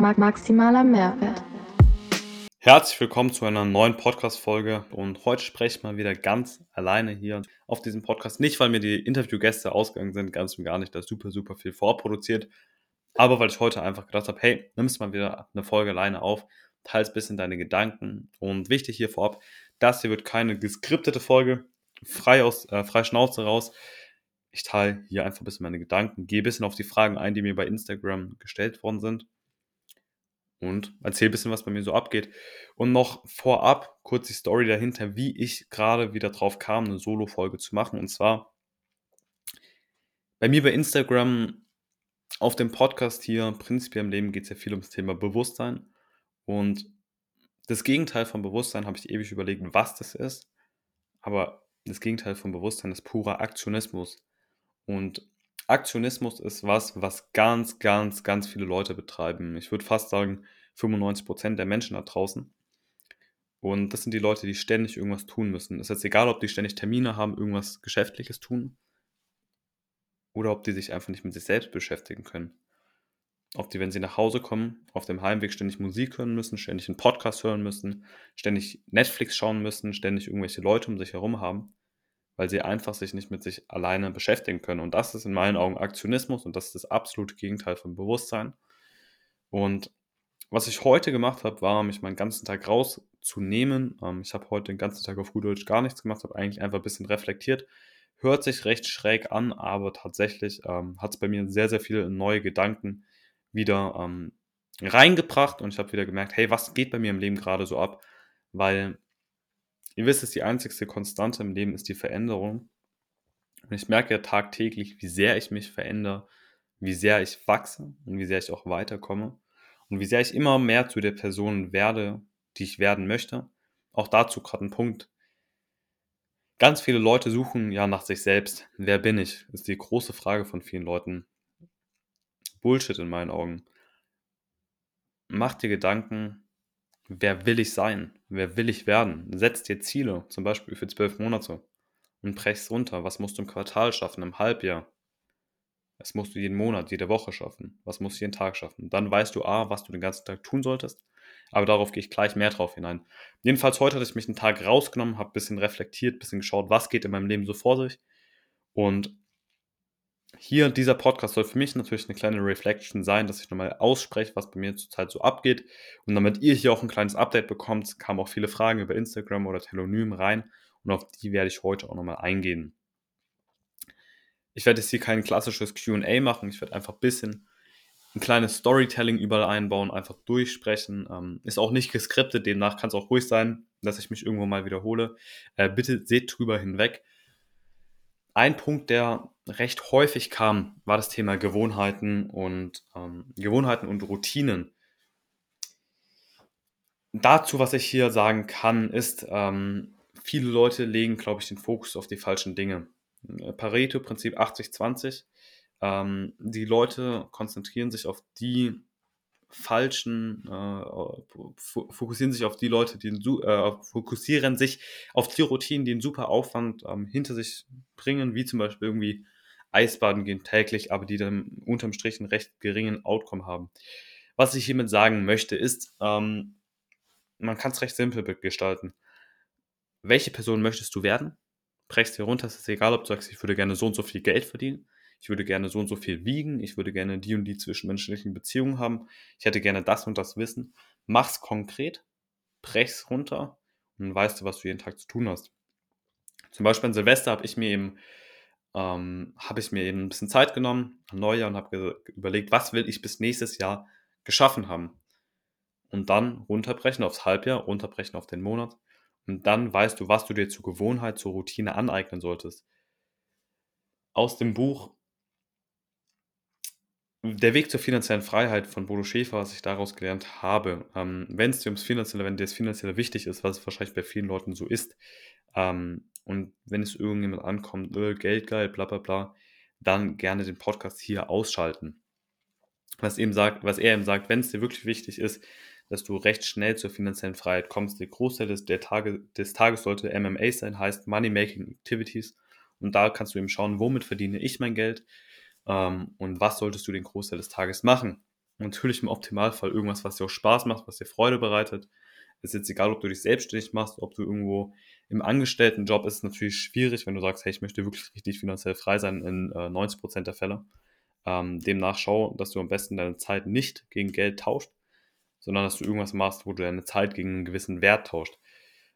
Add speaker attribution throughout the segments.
Speaker 1: maximaler Mehrwert.
Speaker 2: Herzlich willkommen zu einer neuen Podcast-Folge und heute spreche ich mal wieder ganz alleine hier auf diesem Podcast. Nicht, weil mir die Interviewgäste ausgegangen sind, ganz und gar nicht, da super, super viel vorproduziert, aber weil ich heute einfach gedacht habe, hey, nimmst mal wieder eine Folge alleine auf, teils ein bisschen deine Gedanken und wichtig hier vorab, das hier wird keine geskriptete Folge, frei aus, äh, frei Schnauze raus. Ich teile hier einfach ein bisschen meine Gedanken, gehe ein bisschen auf die Fragen ein, die mir bei Instagram gestellt worden sind und erzähle ein bisschen, was bei mir so abgeht. Und noch vorab kurz die Story dahinter, wie ich gerade wieder drauf kam, eine Solo-Folge zu machen. Und zwar bei mir bei Instagram, auf dem Podcast hier, prinzipiell im Leben geht es ja viel ums Thema Bewusstsein. Und das Gegenteil von Bewusstsein habe ich ewig überlegt, was das ist. Aber das Gegenteil von Bewusstsein ist purer Aktionismus. Und Aktionismus ist was, was ganz, ganz, ganz viele Leute betreiben. Ich würde fast sagen, 95% der Menschen da draußen. Und das sind die Leute, die ständig irgendwas tun müssen. Es ist jetzt egal, ob die ständig Termine haben, irgendwas Geschäftliches tun, oder ob die sich einfach nicht mit sich selbst beschäftigen können. Ob die, wenn sie nach Hause kommen, auf dem Heimweg ständig Musik hören müssen, ständig einen Podcast hören müssen, ständig Netflix schauen müssen, ständig irgendwelche Leute um sich herum haben weil sie einfach sich nicht mit sich alleine beschäftigen können. Und das ist in meinen Augen Aktionismus und das ist das absolute Gegenteil von Bewusstsein. Und was ich heute gemacht habe, war, mich meinen ganzen Tag rauszunehmen. Ähm, ich habe heute den ganzen Tag auf gut Deutsch gar nichts gemacht, habe eigentlich einfach ein bisschen reflektiert. Hört sich recht schräg an, aber tatsächlich ähm, hat es bei mir sehr, sehr viele neue Gedanken wieder ähm, reingebracht und ich habe wieder gemerkt, hey, was geht bei mir im Leben gerade so ab? Weil Ihr wisst es, die einzigste Konstante im Leben ist die Veränderung. Und ich merke ja tagtäglich, wie sehr ich mich verändere, wie sehr ich wachse und wie sehr ich auch weiterkomme und wie sehr ich immer mehr zu der Person werde, die ich werden möchte. Auch dazu gerade ein Punkt. Ganz viele Leute suchen ja nach sich selbst. Wer bin ich? Ist die große Frage von vielen Leuten. Bullshit in meinen Augen. Mach dir Gedanken, wer will ich sein? Wer will ich werden? Setz dir Ziele, zum Beispiel für zwölf Monate und brech's runter. Was musst du im Quartal schaffen, im Halbjahr? Was musst du jeden Monat, jede Woche schaffen? Was musst du jeden Tag schaffen? Dann weißt du A, was du den ganzen Tag tun solltest. Aber darauf gehe ich gleich mehr drauf hinein. Jedenfalls heute hatte ich mich einen Tag rausgenommen, habe ein bisschen reflektiert, ein bisschen geschaut, was geht in meinem Leben so vor sich. Und hier, dieser Podcast soll für mich natürlich eine kleine Reflection sein, dass ich nochmal ausspreche, was bei mir zurzeit so abgeht. Und damit ihr hier auch ein kleines Update bekommt, kamen auch viele Fragen über Instagram oder Telonym rein. Und auf die werde ich heute auch nochmal eingehen. Ich werde jetzt hier kein klassisches QA machen. Ich werde einfach ein bisschen ein kleines Storytelling überall einbauen, einfach durchsprechen. Ähm, ist auch nicht geskriptet, demnach kann es auch ruhig sein, dass ich mich irgendwo mal wiederhole. Äh, bitte seht drüber hinweg. Ein Punkt, der recht häufig kam, war das Thema Gewohnheiten und ähm, Gewohnheiten und Routinen. Dazu, was ich hier sagen kann, ist, ähm, viele Leute legen, glaube ich, den Fokus auf die falschen Dinge. Pareto-Prinzip 80-20. Ähm, die Leute konzentrieren sich auf die falschen, äh, fokussieren sich auf die Leute, die äh, fokussieren sich auf die Routinen, die einen super Aufwand ähm, hinter sich bringen, wie zum Beispiel irgendwie Eisbaden gehen täglich, aber die dann unterm Strich einen recht geringen Outcome haben. Was ich hiermit sagen möchte, ist, ähm, man kann es recht simpel gestalten. Welche Person möchtest du werden? Brechst dir runter, es ist egal, ob du sagst, ich würde gerne so und so viel Geld verdienen, ich würde gerne so und so viel wiegen, ich würde gerne die und die zwischenmenschlichen Beziehungen haben, ich hätte gerne das und das Wissen. Mach's konkret, brech's runter und dann weißt du, was du jeden Tag zu tun hast. Zum Beispiel an Silvester habe ich mir eben ähm, habe ich mir eben ein bisschen Zeit genommen, ein Neujahr, und habe überlegt, was will ich bis nächstes Jahr geschaffen haben. Und dann runterbrechen aufs Halbjahr, runterbrechen auf den Monat. Und dann weißt du, was du dir zur Gewohnheit, zur Routine aneignen solltest. Aus dem Buch Der Weg zur finanziellen Freiheit von Bodo Schäfer, was ich daraus gelernt habe, ähm, wenn es dir ums Finanzielle, wenn dir das Finanzielle wichtig ist, was es wahrscheinlich bei vielen Leuten so ist, ähm, und wenn es irgendjemand ankommt, äh, Geld geil, bla bla bla, dann gerne den Podcast hier ausschalten. Was, eben sagt, was er eben sagt, wenn es dir wirklich wichtig ist, dass du recht schnell zur finanziellen Freiheit kommst, der Großteil des, der Tage, des Tages sollte MMA sein, heißt Money Making Activities. Und da kannst du eben schauen, womit verdiene ich mein Geld ähm, und was solltest du den Großteil des Tages machen. Natürlich im Optimalfall irgendwas, was dir auch Spaß macht, was dir Freude bereitet. Ist jetzt egal, ob du dich selbstständig machst, ob du irgendwo im Angestelltenjob ist es natürlich schwierig, wenn du sagst, hey, ich möchte wirklich richtig finanziell frei sein in äh, 90% der Fälle. Ähm, demnach schau, dass du am besten deine Zeit nicht gegen Geld tauscht, sondern dass du irgendwas machst, wo du deine Zeit gegen einen gewissen Wert tauscht.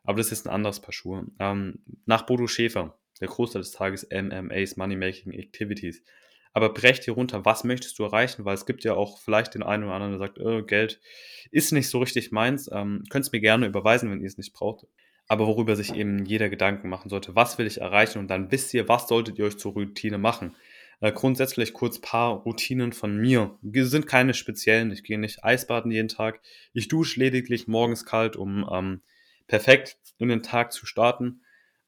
Speaker 2: Aber das ist ein anderes Paar Schuhe. Ähm, nach Bodo Schäfer, der Großteil des Tages MMAs, Money Making Activities. Aber brecht hier runter, was möchtest du erreichen? Weil es gibt ja auch vielleicht den einen oder anderen, der sagt, oh, Geld ist nicht so richtig meins. Ähm, Könnt es mir gerne überweisen, wenn ihr es nicht braucht aber worüber sich eben jeder Gedanken machen sollte. Was will ich erreichen? Und dann wisst ihr, was solltet ihr euch zur Routine machen. Äh, grundsätzlich kurz paar Routinen von mir. Die sind keine speziellen. Ich gehe nicht Eisbaden jeden Tag. Ich dusche lediglich morgens kalt, um ähm, perfekt in den Tag zu starten.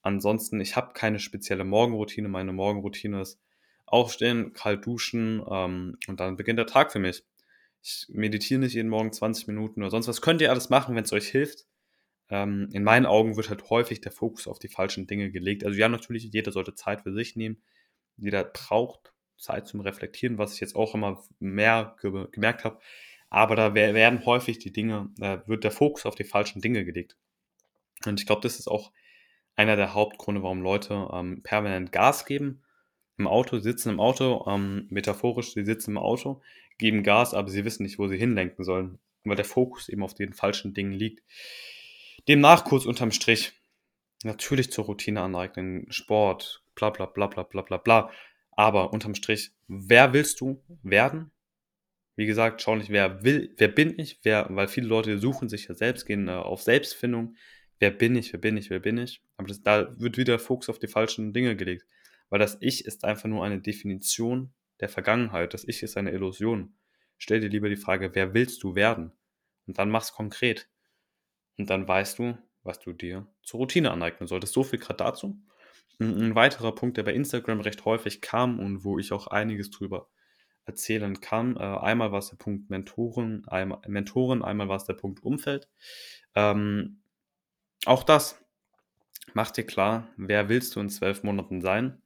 Speaker 2: Ansonsten, ich habe keine spezielle Morgenroutine. Meine Morgenroutine ist aufstehen, kalt duschen ähm, und dann beginnt der Tag für mich. Ich meditiere nicht jeden Morgen 20 Minuten oder sonst was. Könnt ihr alles machen, wenn es euch hilft ähm, in meinen Augen wird halt häufig der Fokus auf die falschen Dinge gelegt. Also ja, natürlich, jeder sollte Zeit für sich nehmen. Jeder braucht Zeit zum Reflektieren, was ich jetzt auch immer mehr ge gemerkt habe. Aber da werden häufig die Dinge, da wird der Fokus auf die falschen Dinge gelegt. Und ich glaube, das ist auch einer der Hauptgründe, warum Leute ähm, permanent Gas geben. Im Auto, sitzen im Auto, ähm, metaphorisch, sie sitzen im Auto, geben Gas, aber sie wissen nicht, wo sie hinlenken sollen, weil der Fokus eben auf den falschen Dingen liegt. Demnach kurz unterm Strich. Natürlich zur Routine aneignen, Sport, bla bla bla bla bla bla bla. Aber unterm Strich, wer willst du werden? Wie gesagt, schau nicht, wer will, wer bin ich, wer, weil viele Leute suchen sich ja selbst, gehen äh, auf Selbstfindung. Wer bin ich, wer bin ich, wer bin ich? Aber das, da wird wieder Fokus auf die falschen Dinge gelegt. Weil das Ich ist einfach nur eine Definition der Vergangenheit. Das Ich ist eine Illusion. Stell dir lieber die Frage, wer willst du werden? Und dann mach's konkret. Und dann weißt du, was du dir zur Routine aneignen solltest. So viel gerade dazu. Ein weiterer Punkt, der bei Instagram recht häufig kam und wo ich auch einiges drüber erzählen kann. Äh, einmal war es der Punkt Mentoren, einmal, Mentoren, einmal war es der Punkt Umfeld. Ähm, auch das macht dir klar, wer willst du in zwölf Monaten sein?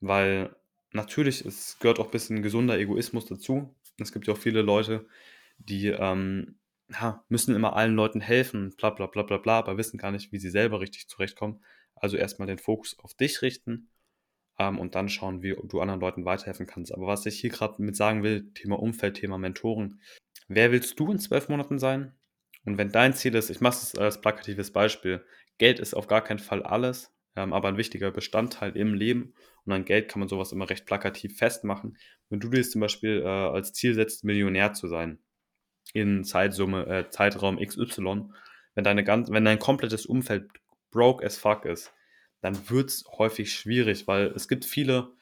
Speaker 2: Weil natürlich, es gehört auch ein bisschen gesunder Egoismus dazu. Es gibt ja auch viele Leute, die ähm, ja, müssen immer allen Leuten helfen, bla bla bla bla bla, aber wissen gar nicht, wie sie selber richtig zurechtkommen. Also erstmal den Fokus auf dich richten ähm, und dann schauen, wie du anderen Leuten weiterhelfen kannst. Aber was ich hier gerade mit sagen will, Thema Umfeld, Thema Mentoren. Wer willst du in zwölf Monaten sein? Und wenn dein Ziel ist, ich mache es als plakatives Beispiel, Geld ist auf gar keinen Fall alles, ähm, aber ein wichtiger Bestandteil im Leben. Und an Geld kann man sowas immer recht plakativ festmachen. Wenn du dir zum Beispiel äh, als Ziel setzt, Millionär zu sein, in Zeitsumme, äh, Zeitraum XY, wenn, deine ganz, wenn dein komplettes Umfeld broke as fuck ist, dann wird es häufig schwierig, weil es gibt viele,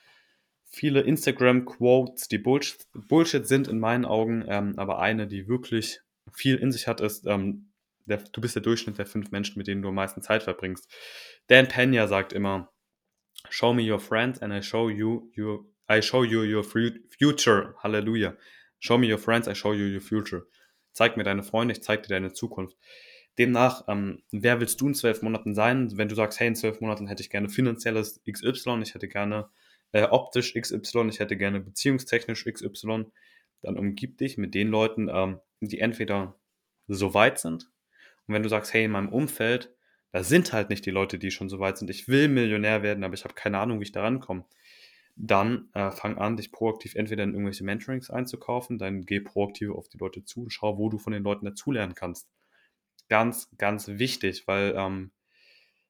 Speaker 2: viele Instagram-Quotes, die Bullshit, Bullshit, sind in meinen Augen, ähm, aber eine, die wirklich viel in sich hat, ist, ähm, der, du bist der Durchschnitt der fünf Menschen, mit denen du am meisten Zeit verbringst. Dan Pena sagt immer, show me your friends and I show you your, I show you your future. Halleluja. Show me your friends, I show you your future. Zeig mir deine Freunde, ich zeig dir deine Zukunft. Demnach, ähm, wer willst du in zwölf Monaten sein? Wenn du sagst, hey, in zwölf Monaten hätte ich gerne finanzielles XY, ich hätte gerne äh, optisch XY, ich hätte gerne beziehungstechnisch XY, dann umgib dich mit den Leuten, ähm, die entweder so weit sind. Und wenn du sagst, hey, in meinem Umfeld, da sind halt nicht die Leute, die schon so weit sind. Ich will Millionär werden, aber ich habe keine Ahnung, wie ich da rankomme dann äh, fang an, dich proaktiv entweder in irgendwelche Mentorings einzukaufen, dann geh proaktiv auf die Leute zu und schau, wo du von den Leuten dazulernen kannst. Ganz, ganz wichtig, weil ähm,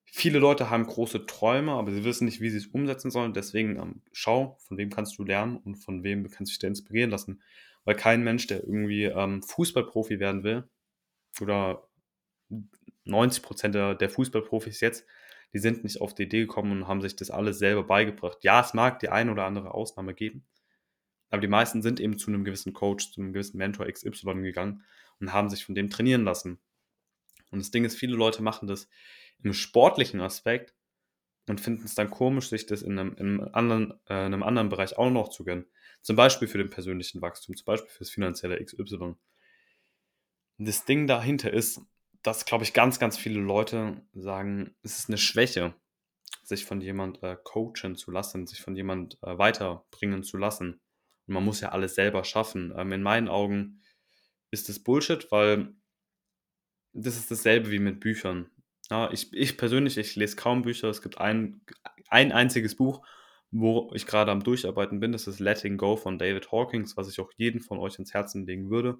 Speaker 2: viele Leute haben große Träume, aber sie wissen nicht, wie sie es umsetzen sollen. Deswegen ähm, schau, von wem kannst du lernen und von wem kannst du dich da inspirieren lassen. Weil kein Mensch, der irgendwie ähm, Fußballprofi werden will, oder 90% der, der Fußballprofis jetzt, die sind nicht auf die Idee gekommen und haben sich das alles selber beigebracht. Ja, es mag die eine oder andere Ausnahme geben, aber die meisten sind eben zu einem gewissen Coach, zu einem gewissen Mentor XY gegangen und haben sich von dem trainieren lassen. Und das Ding ist, viele Leute machen das im sportlichen Aspekt und finden es dann komisch, sich das in einem, in einem, anderen, äh, in einem anderen Bereich auch noch zu gönnen. Zum Beispiel für den persönlichen Wachstum, zum Beispiel für das finanzielle XY. Das Ding dahinter ist, dass, glaube ich, ganz, ganz viele Leute sagen, es ist eine Schwäche, sich von jemand äh, coachen zu lassen, sich von jemand äh, weiterbringen zu lassen. und man muss ja alles selber schaffen. Ähm, in meinen Augen ist das Bullshit, weil das ist dasselbe wie mit Büchern. Ja, ich, ich persönlich, ich lese kaum Bücher. Es gibt ein, ein einziges Buch, wo ich gerade am Durcharbeiten bin. Das ist Letting Go von David Hawkins, was ich auch jedem von euch ins Herzen legen würde.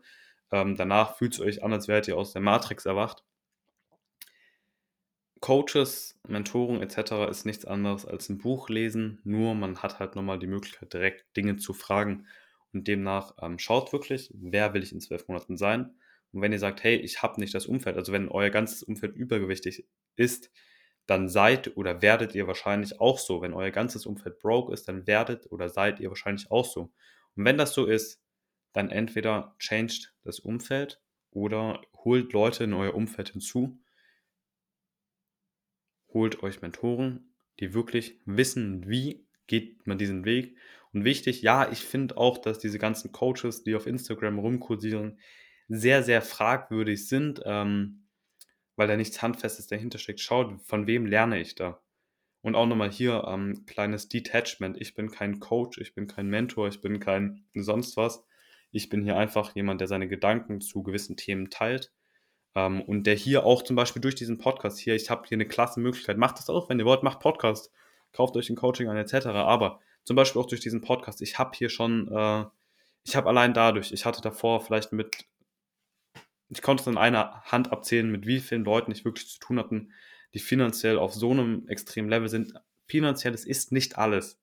Speaker 2: Ähm, danach fühlt es euch an, als wärt ihr aus der Matrix erwacht. Coaches, Mentoren etc. ist nichts anderes als ein Buch lesen, nur man hat halt nochmal die Möglichkeit, direkt Dinge zu fragen. Und demnach ähm, schaut wirklich, wer will ich in zwölf Monaten sein. Und wenn ihr sagt, hey, ich habe nicht das Umfeld, also wenn euer ganzes Umfeld übergewichtig ist, dann seid oder werdet ihr wahrscheinlich auch so. Wenn euer ganzes Umfeld broke ist, dann werdet oder seid ihr wahrscheinlich auch so. Und wenn das so ist, dann entweder changed das Umfeld oder holt Leute in euer Umfeld hinzu, holt euch Mentoren, die wirklich wissen, wie geht man diesen Weg. Und wichtig, ja, ich finde auch, dass diese ganzen Coaches, die auf Instagram rumkursieren, sehr, sehr fragwürdig sind, ähm, weil da nichts Handfestes dahinter steckt. Schaut, von wem lerne ich da? Und auch nochmal hier ähm, kleines Detachment. Ich bin kein Coach, ich bin kein Mentor, ich bin kein sonst was. Ich bin hier einfach jemand, der seine Gedanken zu gewissen Themen teilt. Ähm, und der hier auch zum Beispiel durch diesen Podcast hier, ich habe hier eine klasse Möglichkeit. Macht das auch, wenn ihr wollt, macht Podcast. Kauft euch ein Coaching an, etc. Aber zum Beispiel auch durch diesen Podcast. Ich habe hier schon, äh, ich habe allein dadurch, ich hatte davor vielleicht mit ich konnte es in einer Hand abzählen, mit wie vielen Leuten ich wirklich zu tun hatte, die finanziell auf so einem extremen Level sind. Finanzielles ist nicht alles.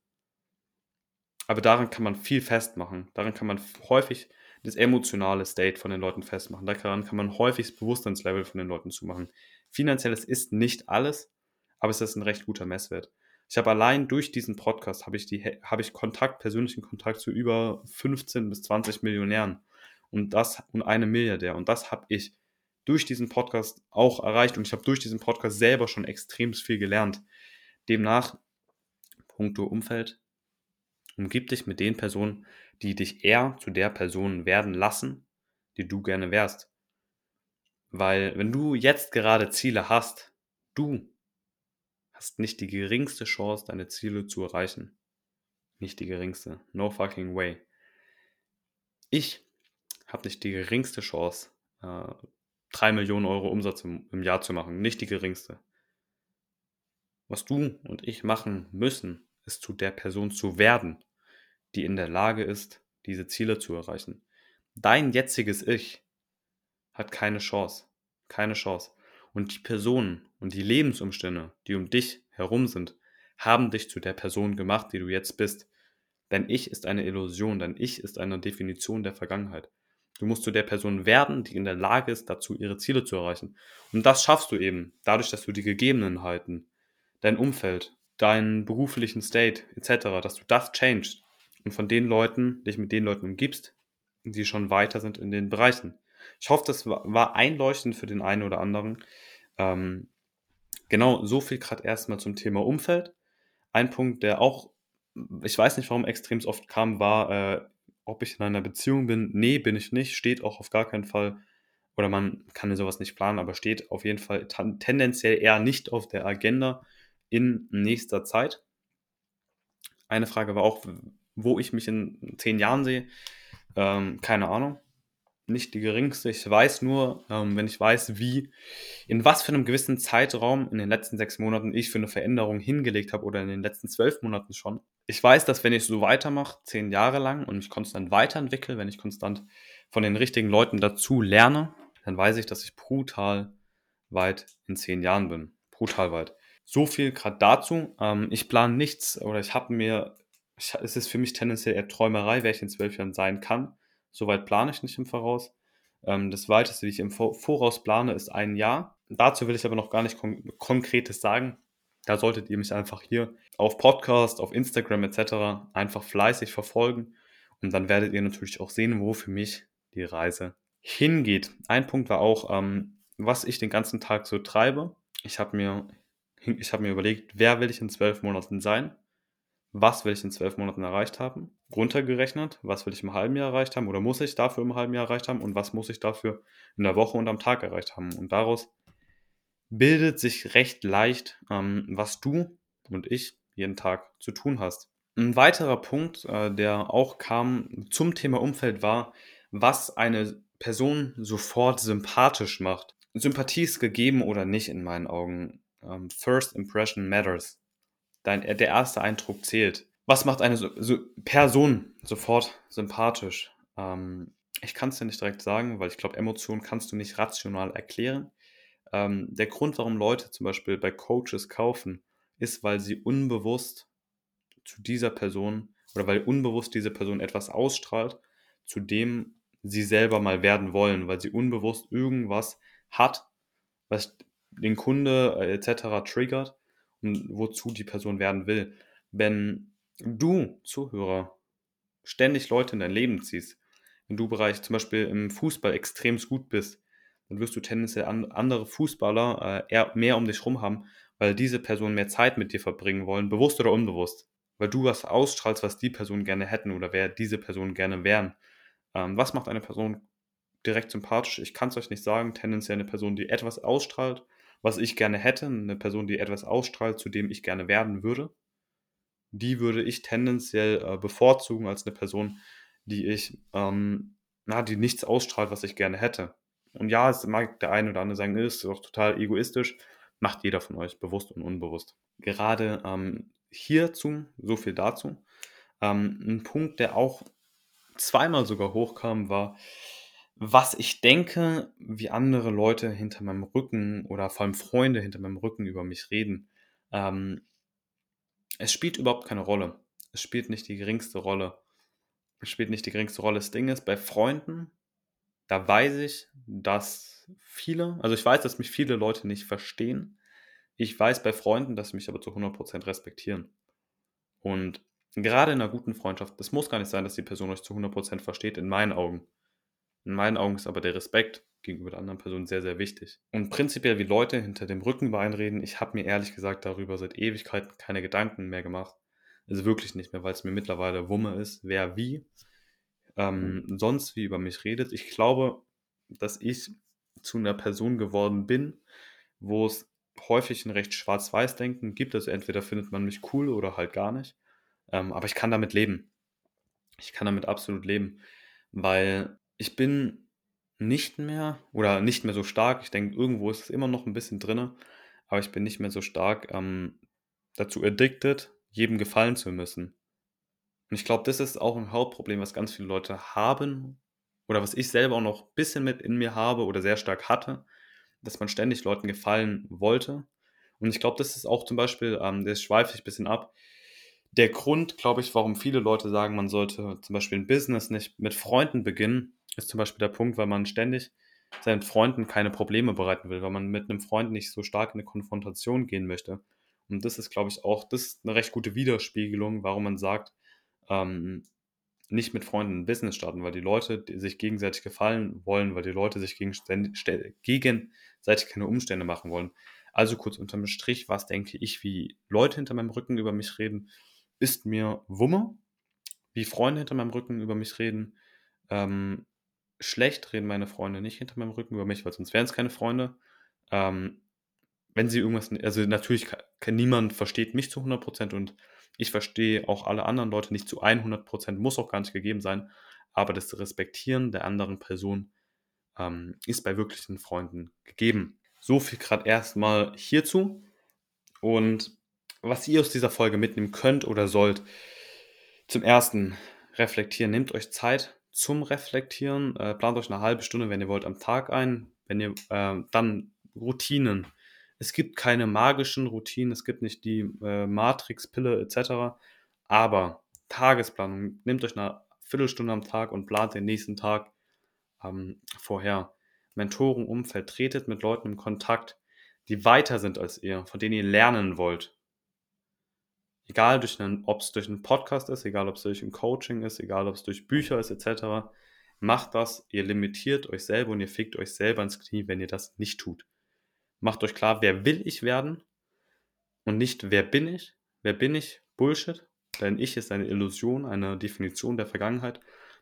Speaker 2: Aber daran kann man viel festmachen. Daran kann man häufig das emotionale State von den Leuten festmachen. Daran kann man häufig das Bewusstseinslevel von den Leuten zumachen. Finanzielles ist nicht alles, aber es ist ein recht guter Messwert. Ich habe allein durch diesen Podcast habe ich, die, habe ich Kontakt, persönlichen Kontakt zu über 15 bis 20 Millionären und das und eine Milliardär. Und das habe ich durch diesen Podcast auch erreicht und ich habe durch diesen Podcast selber schon extrem viel gelernt. Demnach, puncto Umfeld, umgib dich mit den Personen, die dich eher zu der Person werden lassen, die du gerne wärst. Weil wenn du jetzt gerade Ziele hast, du hast nicht die geringste Chance, deine Ziele zu erreichen. Nicht die geringste. No fucking way. Ich habe nicht die geringste Chance, äh, 3 Millionen Euro Umsatz im Jahr zu machen. Nicht die geringste. Was du und ich machen müssen, ist zu der Person zu werden, die in der Lage ist, diese Ziele zu erreichen. Dein jetziges Ich hat keine Chance. Keine Chance. Und die Personen und die Lebensumstände, die um dich herum sind, haben dich zu der Person gemacht, die du jetzt bist. Dein Ich ist eine Illusion, dein Ich ist eine Definition der Vergangenheit. Du musst zu der Person werden, die in der Lage ist, dazu ihre Ziele zu erreichen. Und das schaffst du eben, dadurch, dass du die Gegebenheiten, dein Umfeld, deinen beruflichen State etc., dass du das changest und von den Leuten, dich mit den Leuten umgibst, die schon weiter sind in den Bereichen. Ich hoffe, das war einleuchtend für den einen oder anderen. Ähm, genau, so viel gerade erstmal zum Thema Umfeld. Ein Punkt, der auch, ich weiß nicht, warum extrem oft kam, war, äh, ob ich in einer Beziehung bin. Nee, bin ich nicht. Steht auch auf gar keinen Fall. Oder man kann sowas nicht planen, aber steht auf jeden Fall tendenziell eher nicht auf der Agenda in nächster Zeit. Eine Frage war auch, wo ich mich in zehn Jahren sehe. Ähm, keine Ahnung. Nicht die geringste. Ich weiß nur, ähm, wenn ich weiß, wie, in was für einem gewissen Zeitraum in den letzten sechs Monaten ich für eine Veränderung hingelegt habe oder in den letzten zwölf Monaten schon, ich weiß, dass wenn ich so weitermache, zehn Jahre lang und mich konstant weiterentwickle, wenn ich konstant von den richtigen Leuten dazu lerne, dann weiß ich, dass ich brutal weit in zehn Jahren bin. Brutal weit. So viel gerade dazu. Ähm, ich plane nichts oder ich habe mir, ich, es ist für mich tendenziell eher Träumerei, wer ich in zwölf Jahren sein kann. Soweit plane ich nicht im Voraus. Ähm, das weiteste, wie ich im Voraus plane, ist ein Jahr. Dazu will ich aber noch gar nicht kon Konkretes sagen. Da solltet ihr mich einfach hier auf Podcast, auf Instagram etc. einfach fleißig verfolgen und dann werdet ihr natürlich auch sehen, wo für mich die Reise hingeht. Ein Punkt war auch, ähm, was ich den ganzen Tag so treibe. Ich habe mir, hab mir überlegt, wer will ich in zwölf Monaten sein? Was will ich in zwölf Monaten erreicht haben? Runtergerechnet, was will ich im halben Jahr erreicht haben oder muss ich dafür im halben Jahr erreicht haben und was muss ich dafür in der Woche und am Tag erreicht haben? Und daraus bildet sich recht leicht, ähm, was du und ich jeden Tag zu tun hast. Ein weiterer Punkt, äh, der auch kam zum Thema Umfeld war, was eine Person sofort sympathisch macht. Sympathie ist gegeben oder nicht in meinen Augen. Ähm, First impression matters. Dein, der erste Eindruck zählt. Was macht eine so, so Person sofort sympathisch? Ähm, ich kann es dir nicht direkt sagen, weil ich glaube, Emotionen kannst du nicht rational erklären. Ähm, der Grund, warum Leute zum Beispiel bei Coaches kaufen, ist, weil sie unbewusst zu dieser Person oder weil unbewusst diese Person etwas ausstrahlt, zu dem sie selber mal werden wollen, weil sie unbewusst irgendwas hat, was den Kunde äh, etc. triggert wozu die Person werden will. Wenn du, Zuhörer, ständig Leute in dein Leben ziehst, wenn du Bereich zum Beispiel im Fußball extrem gut bist, dann wirst du tendenziell an, andere Fußballer äh, eher mehr um dich rum haben, weil diese Personen mehr Zeit mit dir verbringen wollen, bewusst oder unbewusst. Weil du was ausstrahlst, was die Personen gerne hätten oder wer diese Personen gerne wären. Ähm, was macht eine Person direkt sympathisch? Ich kann es euch nicht sagen. Tendenziell eine Person, die etwas ausstrahlt, was ich gerne hätte. Eine Person, die etwas ausstrahlt, zu dem ich gerne werden würde. Die würde ich tendenziell äh, bevorzugen als eine Person, die ich, ähm, na, die nichts ausstrahlt, was ich gerne hätte. Und ja, es mag der eine oder andere sagen, ist doch total egoistisch. Macht jeder von euch, bewusst und unbewusst. Gerade ähm, hierzu, so viel dazu. Ähm, ein Punkt, der auch zweimal sogar hochkam, war, was ich denke, wie andere Leute hinter meinem Rücken oder vor allem Freunde hinter meinem Rücken über mich reden. Ähm, es spielt überhaupt keine Rolle. Es spielt nicht die geringste Rolle. Es spielt nicht die geringste Rolle. Das Ding ist, bei Freunden, da weiß ich, dass viele, also ich weiß, dass mich viele Leute nicht verstehen. Ich weiß bei Freunden, dass sie mich aber zu 100% respektieren. Und gerade in einer guten Freundschaft, das muss gar nicht sein, dass die Person euch zu 100% versteht, in meinen Augen. In meinen Augen ist aber der Respekt gegenüber der anderen Person sehr, sehr wichtig. Und prinzipiell, wie Leute hinter dem Rücken reden, ich habe mir ehrlich gesagt darüber seit Ewigkeiten keine Gedanken mehr gemacht. Also wirklich nicht mehr, weil es mir mittlerweile Wumme ist, wer wie ähm, sonst wie über mich redet. Ich glaube, dass ich zu einer Person geworden bin, wo es häufig ein recht schwarz-weiß-Denken gibt. Also entweder findet man mich cool oder halt gar nicht. Ähm, aber ich kann damit leben. Ich kann damit absolut leben, weil ich bin nicht mehr oder nicht mehr so stark. Ich denke, irgendwo ist es immer noch ein bisschen drin, aber ich bin nicht mehr so stark ähm, dazu addicted, jedem gefallen zu müssen. Und ich glaube, das ist auch ein Hauptproblem, was ganz viele Leute haben oder was ich selber auch noch ein bisschen mit in mir habe oder sehr stark hatte, dass man ständig Leuten gefallen wollte. Und ich glaube, das ist auch zum Beispiel, ähm, das schweife ich ein bisschen ab, der Grund, glaube ich, warum viele Leute sagen, man sollte zum Beispiel ein Business nicht mit Freunden beginnen, ist zum Beispiel der Punkt, weil man ständig seinen Freunden keine Probleme bereiten will, weil man mit einem Freund nicht so stark in eine Konfrontation gehen möchte. Und das ist, glaube ich, auch, das ist eine recht gute Widerspiegelung, warum man sagt, ähm, nicht mit Freunden ein Business starten, weil die Leute die sich gegenseitig gefallen wollen, weil die Leute sich gegenseitig keine Umstände machen wollen. Also kurz unterm Strich, was denke ich, wie Leute hinter meinem Rücken über mich reden, ist mir Wumme, wie Freunde hinter meinem Rücken über mich reden. Ähm, schlecht reden meine Freunde nicht hinter meinem Rücken über mich, weil sonst wären es keine Freunde. Ähm, wenn sie irgendwas, also natürlich kann, niemand versteht mich zu 100% und ich verstehe auch alle anderen Leute nicht zu 100%, muss auch gar nicht gegeben sein, aber das Respektieren der anderen Person ähm, ist bei wirklichen Freunden gegeben. So viel gerade erstmal hierzu und was ihr aus dieser Folge mitnehmen könnt oder sollt. Zum ersten, reflektieren. Nehmt euch Zeit zum Reflektieren. Äh, plant euch eine halbe Stunde, wenn ihr wollt, am Tag ein. Wenn ihr äh, dann Routinen es gibt keine magischen Routinen, es gibt nicht die äh, Matrix-Pille etc. Aber Tagesplanung, nehmt euch eine Viertelstunde am Tag und plant den nächsten Tag ähm, vorher. Mentorenumfeld, tretet mit Leuten in Kontakt, die weiter sind als ihr, von denen ihr lernen wollt. Egal, ob es durch einen Podcast ist, egal, ob es durch ein Coaching ist, egal, ob es durch Bücher ist, etc. Macht das, ihr limitiert euch selber und ihr fickt euch selber ins Knie, wenn ihr das nicht tut. Macht euch klar, wer will ich werden und nicht wer bin ich. Wer bin ich? Bullshit. Denn ich ist eine Illusion, eine Definition der Vergangenheit,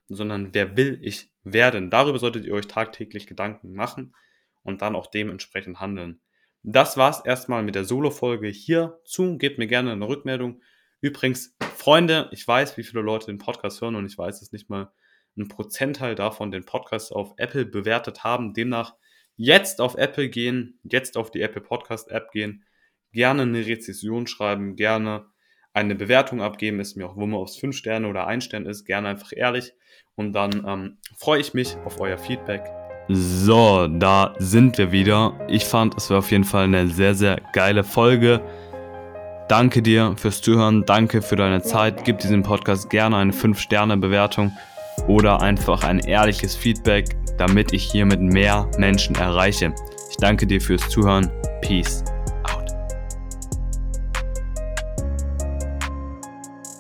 Speaker 2: sondern wer will ich werden? Darüber solltet ihr euch tagtäglich Gedanken machen und dann auch dementsprechend handeln. Das war's erstmal mit der Solo-Folge hierzu. Gebt mir gerne eine Rückmeldung, Übrigens, Freunde, ich weiß, wie viele Leute den Podcast hören und ich weiß, dass nicht mal ein Prozentteil davon den Podcast auf Apple bewertet haben. Demnach jetzt auf Apple gehen, jetzt auf die Apple Podcast App gehen, gerne eine Rezession schreiben, gerne eine Bewertung abgeben, ist mir auch wumme, ob es 5 Sterne oder 1 Stern ist, gerne einfach ehrlich. Und dann ähm, freue ich mich auf euer Feedback. So, da sind wir wieder. Ich fand, es war auf jeden Fall eine sehr, sehr geile Folge. Danke dir fürs Zuhören, danke für deine Zeit. Gib diesem Podcast gerne eine 5-Sterne-Bewertung oder einfach ein ehrliches Feedback, damit ich hiermit mehr Menschen erreiche. Ich danke dir fürs Zuhören. Peace.